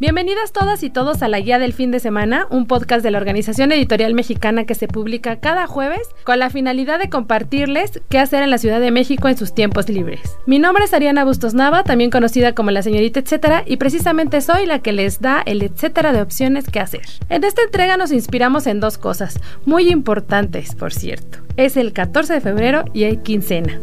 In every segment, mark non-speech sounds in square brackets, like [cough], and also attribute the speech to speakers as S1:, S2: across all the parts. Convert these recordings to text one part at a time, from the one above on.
S1: Bienvenidas todas y todos a la Guía del Fin de Semana, un podcast de la Organización Editorial Mexicana que se publica cada jueves con la finalidad de compartirles qué hacer en la Ciudad de México en sus tiempos libres. Mi nombre es Ariana Bustos Nava, también conocida como la señorita etcétera, y precisamente soy la que les da el etcétera de opciones que hacer. En esta entrega nos inspiramos en dos cosas, muy importantes, por cierto. Es el 14 de febrero y hay quincena.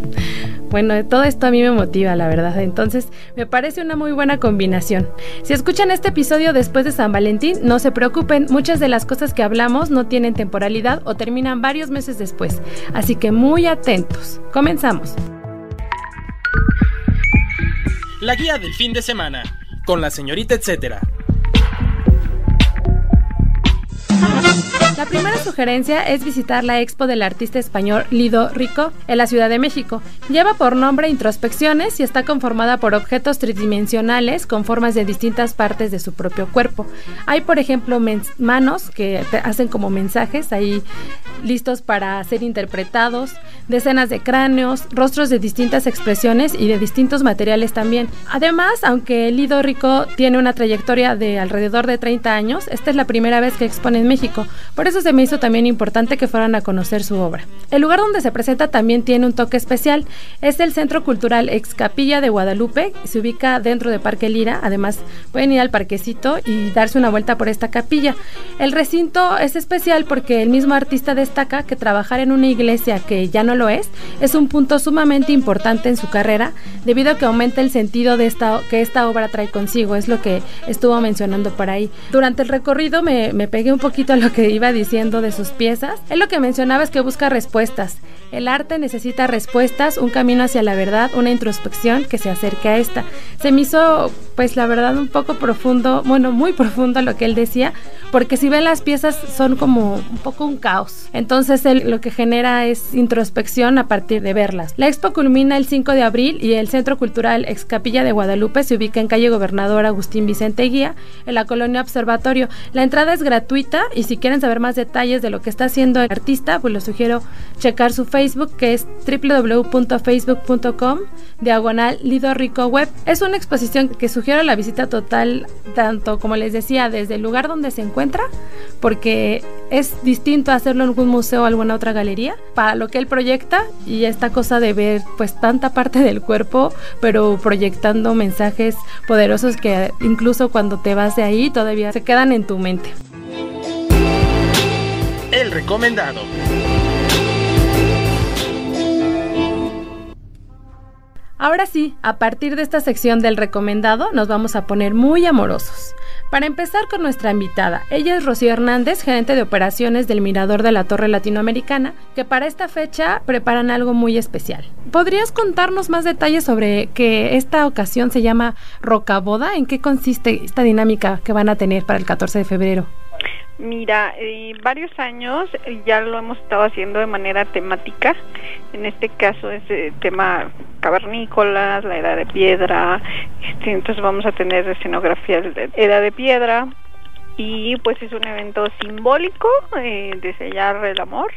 S1: [laughs] bueno, todo esto a mí me motiva, la verdad, entonces me parece una muy buena combinación. Si escuchan este episodio después de San Valentín, no se preocupen, muchas de las cosas que hablamos no tienen temporalidad o terminan varios meses después, así que muy atentos. Comenzamos.
S2: La guía del fin de semana, con la señorita etcétera.
S1: La primera sugerencia es visitar la expo del artista español Lido Rico en la Ciudad de México. Lleva por nombre Introspecciones y está conformada por objetos tridimensionales con formas de distintas partes de su propio cuerpo. Hay, por ejemplo, manos que hacen como mensajes ahí listos para ser interpretados, decenas de cráneos, rostros de distintas expresiones y de distintos materiales también. Además, aunque Lido Rico tiene una trayectoria de alrededor de 30 años, esta es la primera vez que expone en México. Por eso se me hizo también importante que fueran a conocer su obra. El lugar donde se presenta también tiene un toque especial. Es el Centro Cultural Ex Capilla de Guadalupe. Se ubica dentro de Parque Lira. Además, pueden ir al parquecito y darse una vuelta por esta capilla. El recinto es especial porque el mismo artista destaca que trabajar en una iglesia que ya no lo es es un punto sumamente importante en su carrera debido a que aumenta el sentido de esta, que esta obra trae consigo. Es lo que estuvo mencionando por ahí. Durante el recorrido me, me pegué un poquito a lo que iba diciendo de sus piezas, él lo que mencionaba es que busca respuestas. El arte necesita respuestas, un camino hacia la verdad, una introspección que se acerque a esta. Se me hizo, pues la verdad, un poco profundo, bueno, muy profundo lo que él decía, porque si ven las piezas son como un poco un caos. Entonces él lo que genera es introspección a partir de verlas. La expo culmina el 5 de abril y el Centro Cultural Ex Capilla de Guadalupe se ubica en calle Gobernador Agustín Vicente Guía, en la colonia Observatorio. La entrada es gratuita y si quieren saber más detalles de lo que está haciendo el artista, pues los sugiero checar su Facebook que es www.facebook.com diagonal Lido Rico Web. Es una exposición que sugiero la visita total, tanto como les decía, desde el lugar donde se encuentra, porque es distinto hacerlo en algún museo o alguna otra galería, para lo que él proyecta y esta cosa de ver pues tanta parte del cuerpo, pero proyectando mensajes poderosos que incluso cuando te vas de ahí todavía se quedan en tu mente.
S2: El recomendado.
S1: Ahora sí, a partir de esta sección del recomendado nos vamos a poner muy amorosos. Para empezar con nuestra invitada, ella es Rocío Hernández, gerente de operaciones del Mirador de la Torre Latinoamericana, que para esta fecha preparan algo muy especial. ¿Podrías contarnos más detalles sobre que esta ocasión se llama Rocaboda? ¿En qué consiste esta dinámica que van a tener para el 14 de febrero?
S3: Mira, eh, varios años ya lo hemos estado haciendo de manera temática. En este caso es el tema cavernícolas, la edad de piedra. Este, entonces vamos a tener escenografía de edad de piedra y pues es un evento simbólico eh, de sellar el amor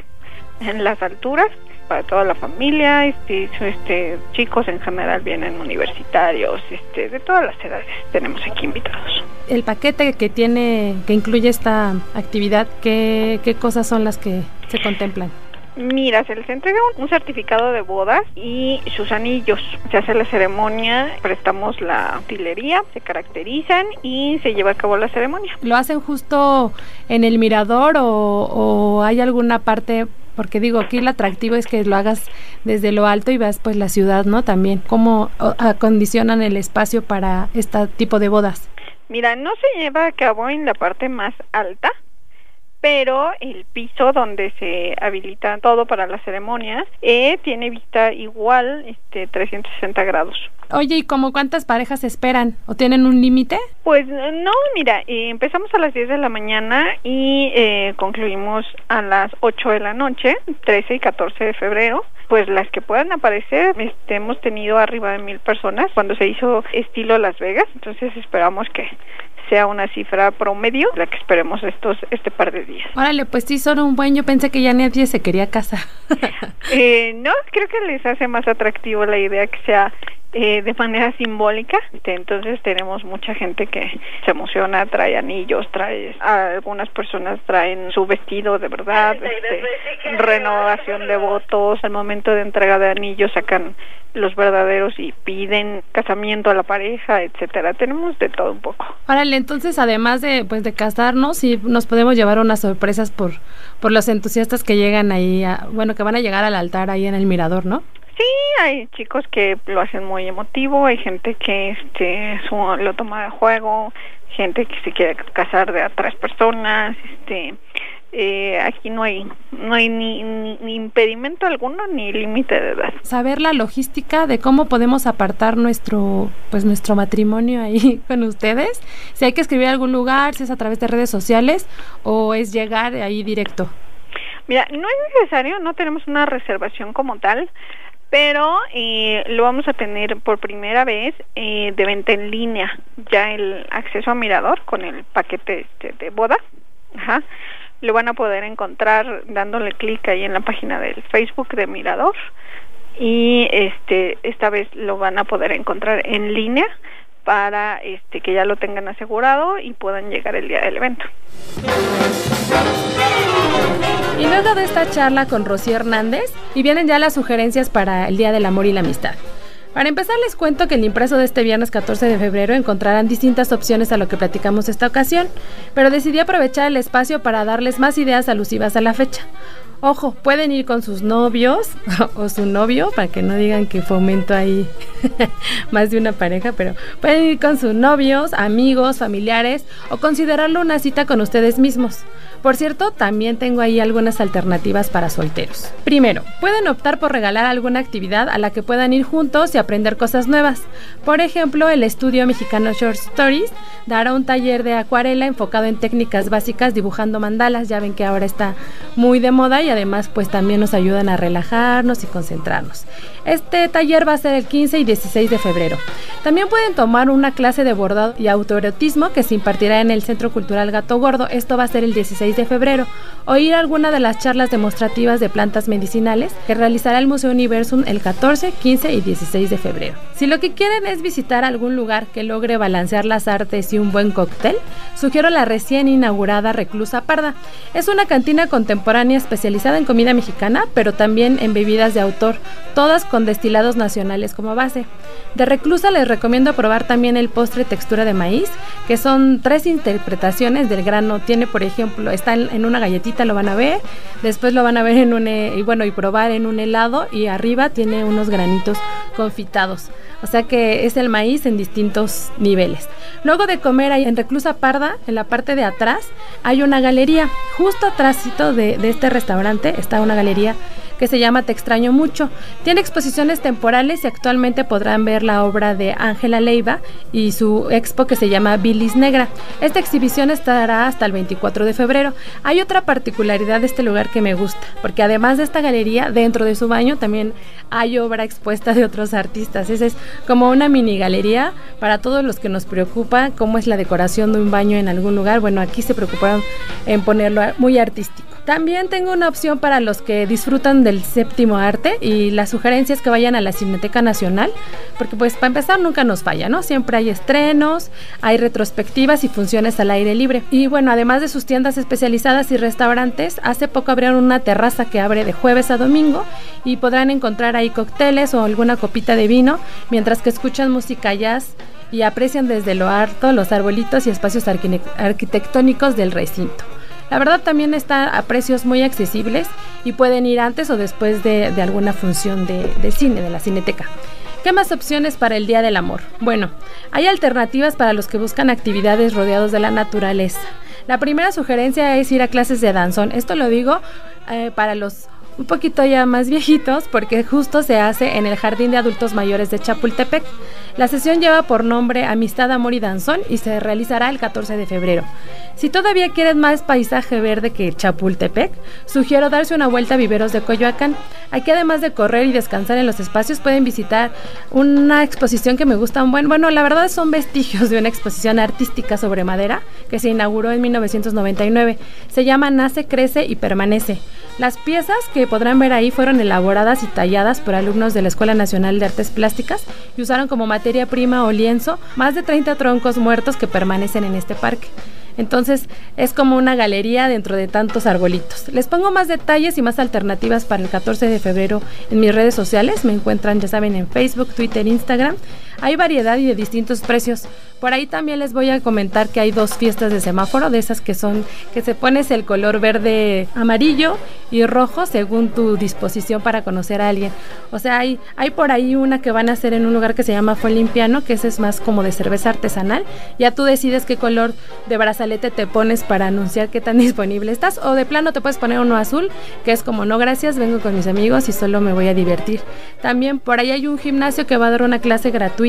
S3: en las alturas para toda la familia, este, este, chicos en general vienen universitarios, este, de todas las edades tenemos aquí invitados.
S1: El paquete que tiene, que incluye esta actividad, ¿qué, qué cosas son las que se contemplan?
S3: Mira, se les entrega un, certificado de bodas y sus anillos. Se hace la ceremonia, prestamos la utilería, se caracterizan y se lleva a cabo la ceremonia.
S1: ¿Lo hacen justo en el mirador o, o hay alguna parte porque digo, aquí el atractivo es que lo hagas desde lo alto y veas pues la ciudad, ¿no? También, cómo acondicionan el espacio para este tipo de bodas.
S3: Mira, no se lleva a cabo en la parte más alta, pero el piso donde se habilita todo para las ceremonias eh, tiene vista igual, este, 360 grados.
S1: Oye, ¿y como cuántas parejas esperan? ¿O tienen un límite?
S3: Pues no, mira, eh, empezamos a las 10 de la mañana y eh, concluimos a las 8 de la noche, 13 y 14 de febrero pues las que puedan aparecer, este, hemos tenido arriba de mil personas cuando se hizo estilo Las Vegas, entonces esperamos que sea una cifra promedio la que esperemos estos este par de días.
S1: Órale, pues sí, son un buen, yo pensé que ya nadie se quería casar. [laughs]
S3: eh, no, creo que les hace más atractivo la idea que sea eh, de manera simbólica. Entonces tenemos mucha gente que se emociona, trae anillos, trae algunas personas traen su vestido de verdad, este, renovación de votos, al momento de entrega de anillos sacan los verdaderos y piden casamiento a la pareja, etcétera. Tenemos de todo un poco.
S1: Órale, entonces además de pues de casarnos, sí nos podemos llevar unas sorpresas por por los entusiastas que llegan ahí, bueno, que van a llegar al altar ahí en el mirador, ¿no?
S3: Sí, hay chicos que lo hacen muy emotivo, hay gente que este lo toma de juego, gente que se quiere casar de a tres personas, este eh, aquí no hay no hay ni, ni, impedimento alguno ni límite de edad.
S1: Saber la logística de cómo podemos apartar nuestro pues nuestro matrimonio ahí [laughs] con ustedes, si hay que escribir a algún lugar, si es a través de redes sociales o es llegar ahí directo.
S3: Mira, no es necesario, no tenemos una reservación como tal pero eh, lo vamos a tener por primera vez eh, de venta en línea, ya el acceso a Mirador con el paquete este, de boda, ajá, lo van a poder encontrar dándole clic ahí en la página del Facebook de Mirador y este esta vez lo van a poder encontrar en línea para este que ya lo tengan asegurado y puedan llegar el día del evento.
S1: Y luego de esta charla con Rocío Hernández, y vienen ya las sugerencias para el Día del Amor y la Amistad. Para empezar les cuento que en el impreso de este viernes 14 de febrero encontrarán distintas opciones a lo que platicamos esta ocasión, pero decidí aprovechar el espacio para darles más ideas alusivas a la fecha. Ojo, pueden ir con sus novios [laughs] o su novio, para que no digan que fomento ahí [laughs] más de una pareja, pero pueden ir con sus novios, amigos, familiares o considerarlo una cita con ustedes mismos. Por cierto, también tengo ahí algunas alternativas para solteros. Primero, pueden optar por regalar alguna actividad a la que puedan ir juntos y aprender cosas nuevas. Por ejemplo, el estudio mexicano Short Stories dará un taller de acuarela enfocado en técnicas básicas dibujando mandalas. Ya ven que ahora está muy de moda y además pues también nos ayudan a relajarnos y concentrarnos. Este taller va a ser el 15 y 16 de febrero. También pueden tomar una clase de bordado y autoerotismo que se impartirá en el Centro Cultural Gato Gordo. Esto va a ser el 16 de febrero. O ir a alguna de las charlas demostrativas de plantas medicinales que realizará el Museo Universum el 14, 15 y 16 de febrero. Si lo que quieren es visitar algún lugar que logre balancear las artes y un buen cóctel, sugiero la recién inaugurada Reclusa Parda. Es una cantina contemporánea especializada en comida mexicana, pero también en bebidas de autor, todas con destilados nacionales como base. De Reclusa les recomiendo probar también el postre textura de maíz, que son tres interpretaciones del grano. Tiene, por ejemplo, está en una galletita, lo van a ver, después lo van a ver en un, y bueno, y probar en un helado y arriba tiene unos granitos confitados. O sea que es el maíz en distintos niveles. Luego de comer ahí en Reclusa Parda, en la parte de atrás, hay una galería. Justo atrásito de este restaurante está una galería que se llama Te extraño mucho. Tiene exposiciones temporales y actualmente podrán ver la obra de Ángela Leiva y su expo que se llama Bilis Negra. Esta exhibición estará hasta el 24 de febrero. Hay otra particularidad de este lugar que me gusta, porque además de esta galería, dentro de su baño también hay obra expuesta de otros artistas. Esa es como una mini galería para todos los que nos preocupa cómo es la decoración de un baño en algún lugar. Bueno, aquí se preocuparon en ponerlo muy artístico. También tengo una opción para los que disfrutan del séptimo arte y la sugerencia es que vayan a la Cineteca Nacional, porque pues para empezar nunca nos falla, ¿no? Siempre hay estrenos, hay retrospectivas y funciones al aire libre. Y bueno, además de sus tiendas especializadas y restaurantes, hace poco abrieron una terraza que abre de jueves a domingo y podrán encontrar ahí cócteles o alguna copita de vino mientras que escuchan música jazz y aprecian desde lo alto los arbolitos y espacios arquitectónicos del recinto. La verdad también está a precios muy accesibles y pueden ir antes o después de, alguna función de, de cine, de la cineteca. ¿Qué más opciones para el Día del Amor? Bueno, hay alternativas para los que buscan actividades rodeados de la naturaleza. La primera sugerencia es ir a clases de danzón. Esto lo digo eh, para los un poquito ya más viejitos porque justo se hace en el Jardín de Adultos Mayores de Chapultepec. La sesión lleva por nombre Amistad, Amor y Danzón y se realizará el 14 de febrero. Si todavía quieres más paisaje verde que Chapultepec, sugiero darse una vuelta a Viveros de Coyoacán. Aquí además de correr y descansar en los espacios pueden visitar una exposición que me gusta un buen, bueno, la verdad son vestigios de una exposición artística sobre madera que se inauguró en 1999. Se llama Nace, Crece y Permanece. Las piezas que podrán ver ahí fueron elaboradas y talladas por alumnos de la Escuela Nacional de Artes Plásticas y usaron como materia prima o lienzo más de 30 troncos muertos que permanecen en este parque. Entonces es como una galería dentro de tantos arbolitos. Les pongo más detalles y más alternativas para el 14 de febrero en mis redes sociales. Me encuentran, ya saben, en Facebook, Twitter, Instagram. Hay variedad y de distintos precios. Por ahí también les voy a comentar que hay dos fiestas de semáforo, de esas que son, que se pones el color verde, amarillo y rojo según tu disposición para conocer a alguien. O sea, hay, hay por ahí una que van a hacer en un lugar que se llama Limpiano, que ese es más como de cerveza artesanal. Ya tú decides qué color de brazalete te pones para anunciar qué tan [laughs] disponible estás. O de plano te puedes poner uno azul, que es como no gracias, vengo con mis amigos y solo me voy a divertir. También por ahí hay un gimnasio que va a dar una clase gratuita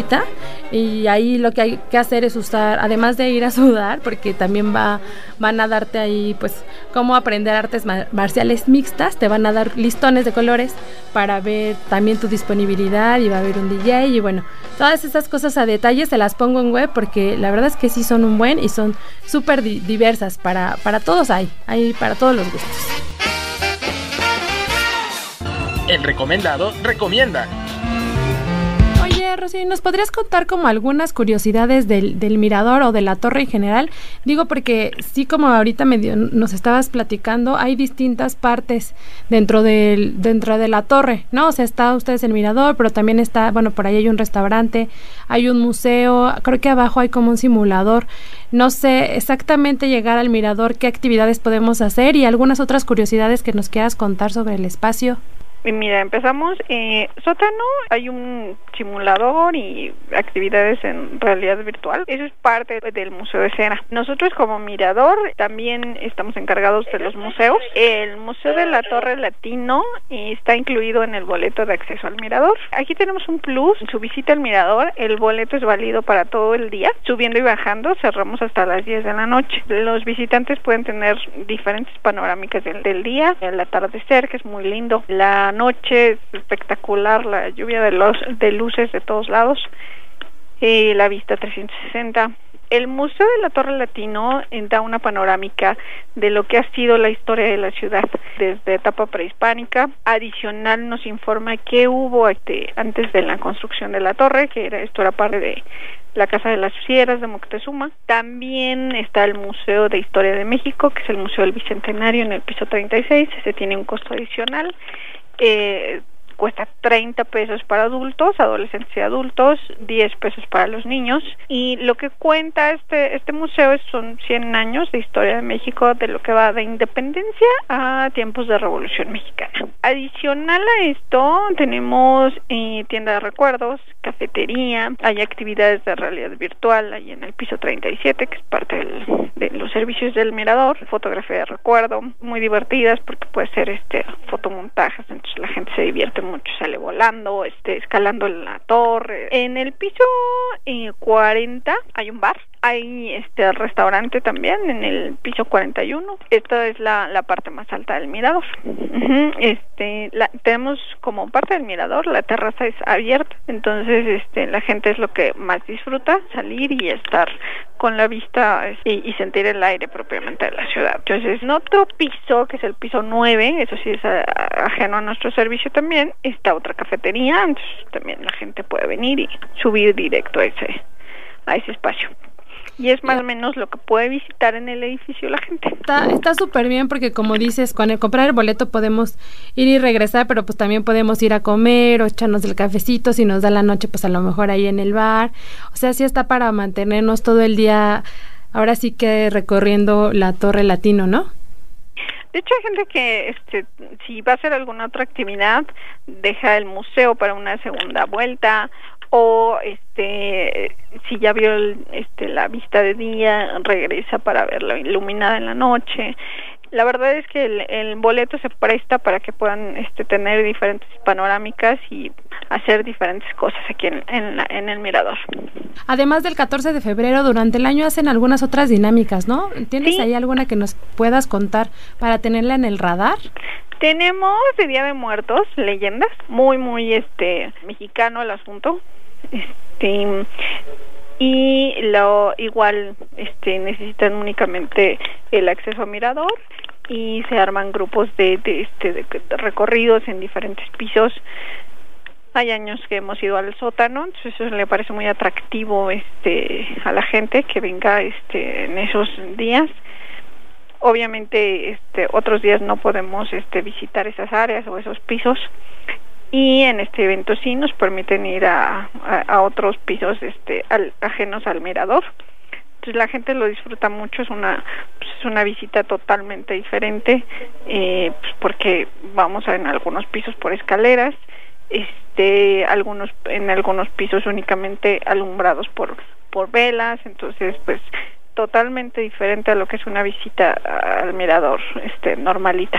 S1: y ahí lo que hay que hacer es usar, además de ir a [laughs] sudar, porque también va, van a darte ahí, pues, cómo aprender artes marciales mixtas, te van a dar listones de colores para ver también tu disponibilidad y va a haber un DJ y bueno, todas esas cosas a detalle se las pongo en web porque la verdad es que sí son un buen y son súper diversas, para, para todos hay, hay para todos los gustos.
S2: El recomendado recomienda.
S1: ¿Nos podrías contar como algunas curiosidades del, del, mirador o de la torre en general? Digo porque sí, como ahorita medio nos estabas platicando, hay distintas partes dentro del, dentro de la torre, ¿no? O sea, está ustedes el mirador, pero también está, bueno, por ahí hay un restaurante, hay un museo, creo que abajo hay como un simulador. No sé exactamente llegar al mirador, qué actividades podemos hacer y algunas otras curiosidades que nos quieras contar sobre el espacio.
S3: Mira, empezamos. Eh, sótano, hay un simulador y actividades en realidad virtual. Eso es parte del Museo de Cera. Nosotros como mirador también estamos encargados de los museos. El Museo de la Torre Latino está incluido en el boleto de acceso al mirador. Aquí tenemos un plus. Su visita al mirador, el boleto es válido para todo el día. Subiendo y bajando, cerramos hasta las 10 de la noche. Los visitantes pueden tener diferentes panorámicas del, del día. El atardecer, que es muy lindo. La noche espectacular, la lluvia de, los, de luces de todos lados, y la vista 360. El Museo de la Torre Latino eh, da una panorámica de lo que ha sido la historia de la ciudad desde etapa prehispánica. Adicional nos informa qué hubo este, antes de la construcción de la torre, que era, esto era parte de la Casa de las Fieras de Moctezuma. También está el Museo de Historia de México, que es el Museo del Bicentenario en el piso 36. Ese tiene un costo adicional eh, cuesta 30 pesos para adultos, adolescentes y adultos, 10 pesos para los niños. Y lo que cuenta este, este museo son 100 años de historia de México, de lo que va de independencia a tiempos de Revolución Mexicana. Adicional a esto, tenemos eh, tienda de recuerdos, cafetería, hay actividades de realidad virtual ahí en el piso 37, que es parte de los servicios del mirador, fotografía de recuerdo, muy divertidas porque puede ser este fotomontajes, entonces la gente se divierte mucho, sale volando, este, escalando la torre. En el piso eh, 40 hay un bar hay este restaurante también en el piso 41. Esta es la, la parte más alta del mirador. Este, la, tenemos como parte del mirador la terraza es abierta, entonces este la gente es lo que más disfruta salir y estar con la vista y, y sentir el aire propiamente de la ciudad. Entonces, en otro piso, que es el piso 9, eso sí es ajeno a nuestro servicio también, está otra cafetería, entonces también la gente puede venir y subir directo a ese a ese espacio y es más o menos lo que puede visitar en el edificio la gente.
S1: Está súper bien porque como dices, con el comprar el boleto podemos ir y regresar, pero pues también podemos ir a comer o echarnos el cafecito si nos da la noche, pues a lo mejor ahí en el bar. O sea, sí está para mantenernos todo el día, ahora sí que recorriendo la Torre Latino, ¿no?
S3: De hecho, hay gente que este, si va a hacer alguna otra actividad, deja el museo para una segunda vuelta o este si ya vio este la vista de día regresa para verla iluminada en la noche la verdad es que el, boleto se presta para que puedan este, tener diferentes panorámicas y hacer diferentes cosas aquí en, en, el mirador.
S1: Además del 14 de febrero, durante el año hacen algunas otras dinámicas, ¿no? ¿Tienes ahí alguna que nos puedas contar para tenerla en el radar?
S3: Tenemos el Día de Muertos, leyendas, muy, muy este mexicano el asunto. Este, y lo igual este necesitan únicamente el acceso a mirador y se arman grupos de, este de, recorridos en diferentes pisos. Hay años que hemos ido al sótano entonces eso le parece muy atractivo este a la gente que venga este en esos días. Obviamente este otros días no podemos este visitar esas áreas o esos pisos y en este evento sí nos permiten ir a, a, otros pisos este ajenos al mirador. Entonces la gente lo disfruta mucho es una pues, es una visita totalmente diferente eh, pues porque vamos en algunos pisos por escaleras este algunos en algunos pisos únicamente alumbrados por por velas entonces pues totalmente diferente a lo que es una visita al mirador este normalita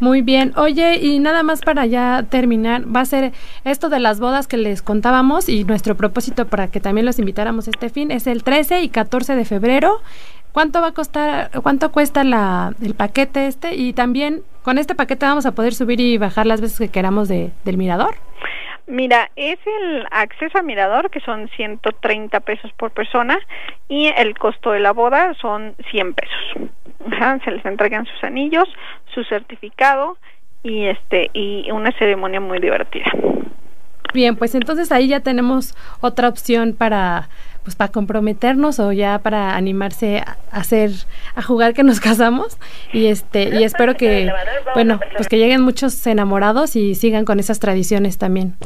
S1: muy bien. Oye, y nada más para ya terminar, va a ser esto de las bodas que les contábamos y nuestro propósito para que también los invitáramos este fin es el 13 y 14 de febrero. ¿Cuánto va a costar, cuánto cuesta la, el paquete este? Y también con este paquete vamos a poder subir y bajar las veces que queramos de, del mirador.
S3: Mira, es el acceso al mirador, que son 130 pesos por persona, y el costo de la boda son 100 pesos. se les entregan sus anillos, su certificado y este y una ceremonia muy divertida.
S1: Bien, pues entonces ahí ya tenemos otra opción para pues para comprometernos o ya para animarse a hacer a jugar que nos [laughs] casamos y este y espero que bueno, pues que lleguen muchos enamorados y sigan con esas tradiciones también.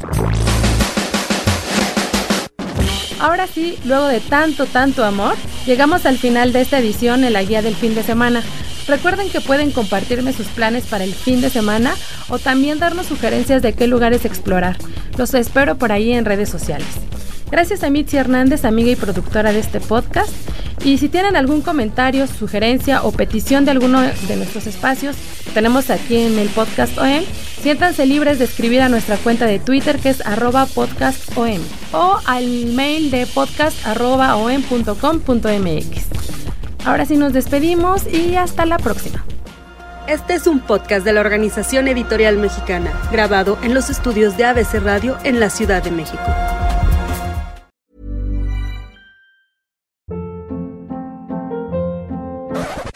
S1: Ahora sí, luego de tanto, tanto amor, llegamos al final de esta edición en la guía del fin de semana. Recuerden que pueden compartirme sus planes para el fin de semana o también darnos sugerencias de qué lugares explorar. Los espero por ahí en redes sociales. Gracias a Mitzi Hernández, amiga y productora de este podcast. Y si tienen algún comentario, sugerencia o petición de alguno de nuestros espacios, tenemos aquí en el podcast OM, siéntanse libres de escribir a nuestra cuenta de Twitter que es arroba podcastom o al mail de podcast.om.com.mx. Ahora sí nos despedimos y hasta la próxima.
S4: Este es un podcast de la Organización Editorial Mexicana, grabado en los estudios de ABC Radio en la Ciudad de México.